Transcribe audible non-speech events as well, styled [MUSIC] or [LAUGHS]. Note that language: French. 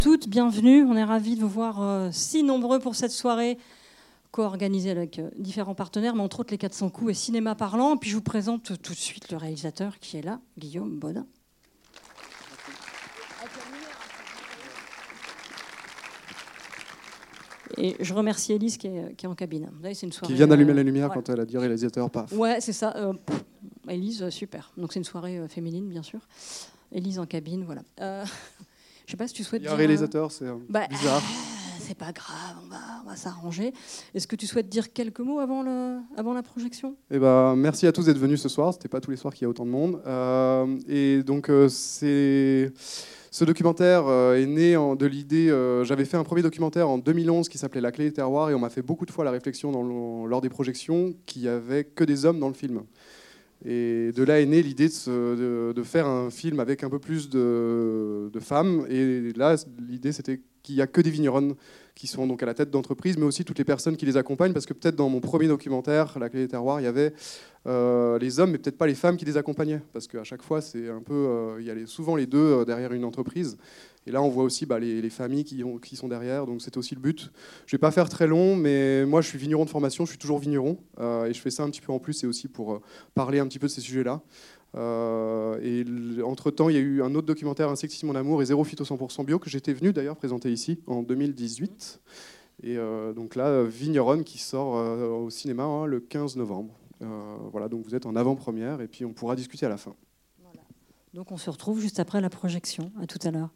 toutes, bienvenue. On est ravis de vous voir euh, si nombreux pour cette soirée co-organisée avec euh, différents partenaires, mais entre autres les 400 coups et Cinéma Parlant. Et puis je vous présente tout de suite le réalisateur qui est là, Guillaume Baudin. Et je remercie Elise qui est, en cabine. c'est une soirée, qui vient d'allumer la lumière quand elle a dit réalisateur, paf. Ouais, c'est ça. Euh, Elise, super. Donc c'est une soirée féminine, bien sûr. Elise en cabine, voilà. [LAUGHS] Je sais pas si tu souhaites. Il y a un réalisateur, c'est bah, bizarre. c'est pas grave, on va, s'arranger. Est-ce que tu souhaites dire quelques mots avant, le, avant la projection? Eh ben, Merci à tous d'être venus ce soir. C'était pas tous les soirs qu'il y a autant de monde. Euh, et donc, euh, c'est. Ce documentaire euh, est né de l'idée. J'avais fait un premier documentaire en 2011 qui s'appelait La clé des terroirs et on m'a fait beaucoup de fois la réflexion dans lors des projections qu'il n'y avait que des hommes dans le film. Et de là est née l'idée de, faire un film avec un peu plus de, femmes. Et là, l'idée, c'était qu'il n'y a que des vigneronnes qui sont donc à la tête d'entreprise, mais aussi toutes les personnes qui les accompagnent, parce que peut-être dans mon premier documentaire, La clé des terroirs, il y avait euh, les hommes, mais peut-être pas les femmes qui les accompagnaient, parce qu'à chaque fois, c'est un peu, euh, il y a souvent les deux euh, derrière une entreprise. Et là, on voit aussi bah, les, familles qui, ont, qui, sont derrière, donc c'est aussi le but. Je vais pas faire très long, mais moi, je suis vigneron de formation, je suis toujours vigneron, et je fais ça un petit peu en plus, et aussi pour parler un petit peu de ces sujets-là. et entre-temps, il y a eu un autre documentaire, Insecticide mon amour, et Zéro phyto 100% bio, que j'étais venu d'ailleurs présenter ici en 2018. Et donc là, Vigneronne qui sort au cinéma hein, le 15 novembre. Euh, voilà, donc vous êtes en avant-première et puis on pourra discuter à la fin. Donc on se retrouve juste après la projection. À tout à l'heure.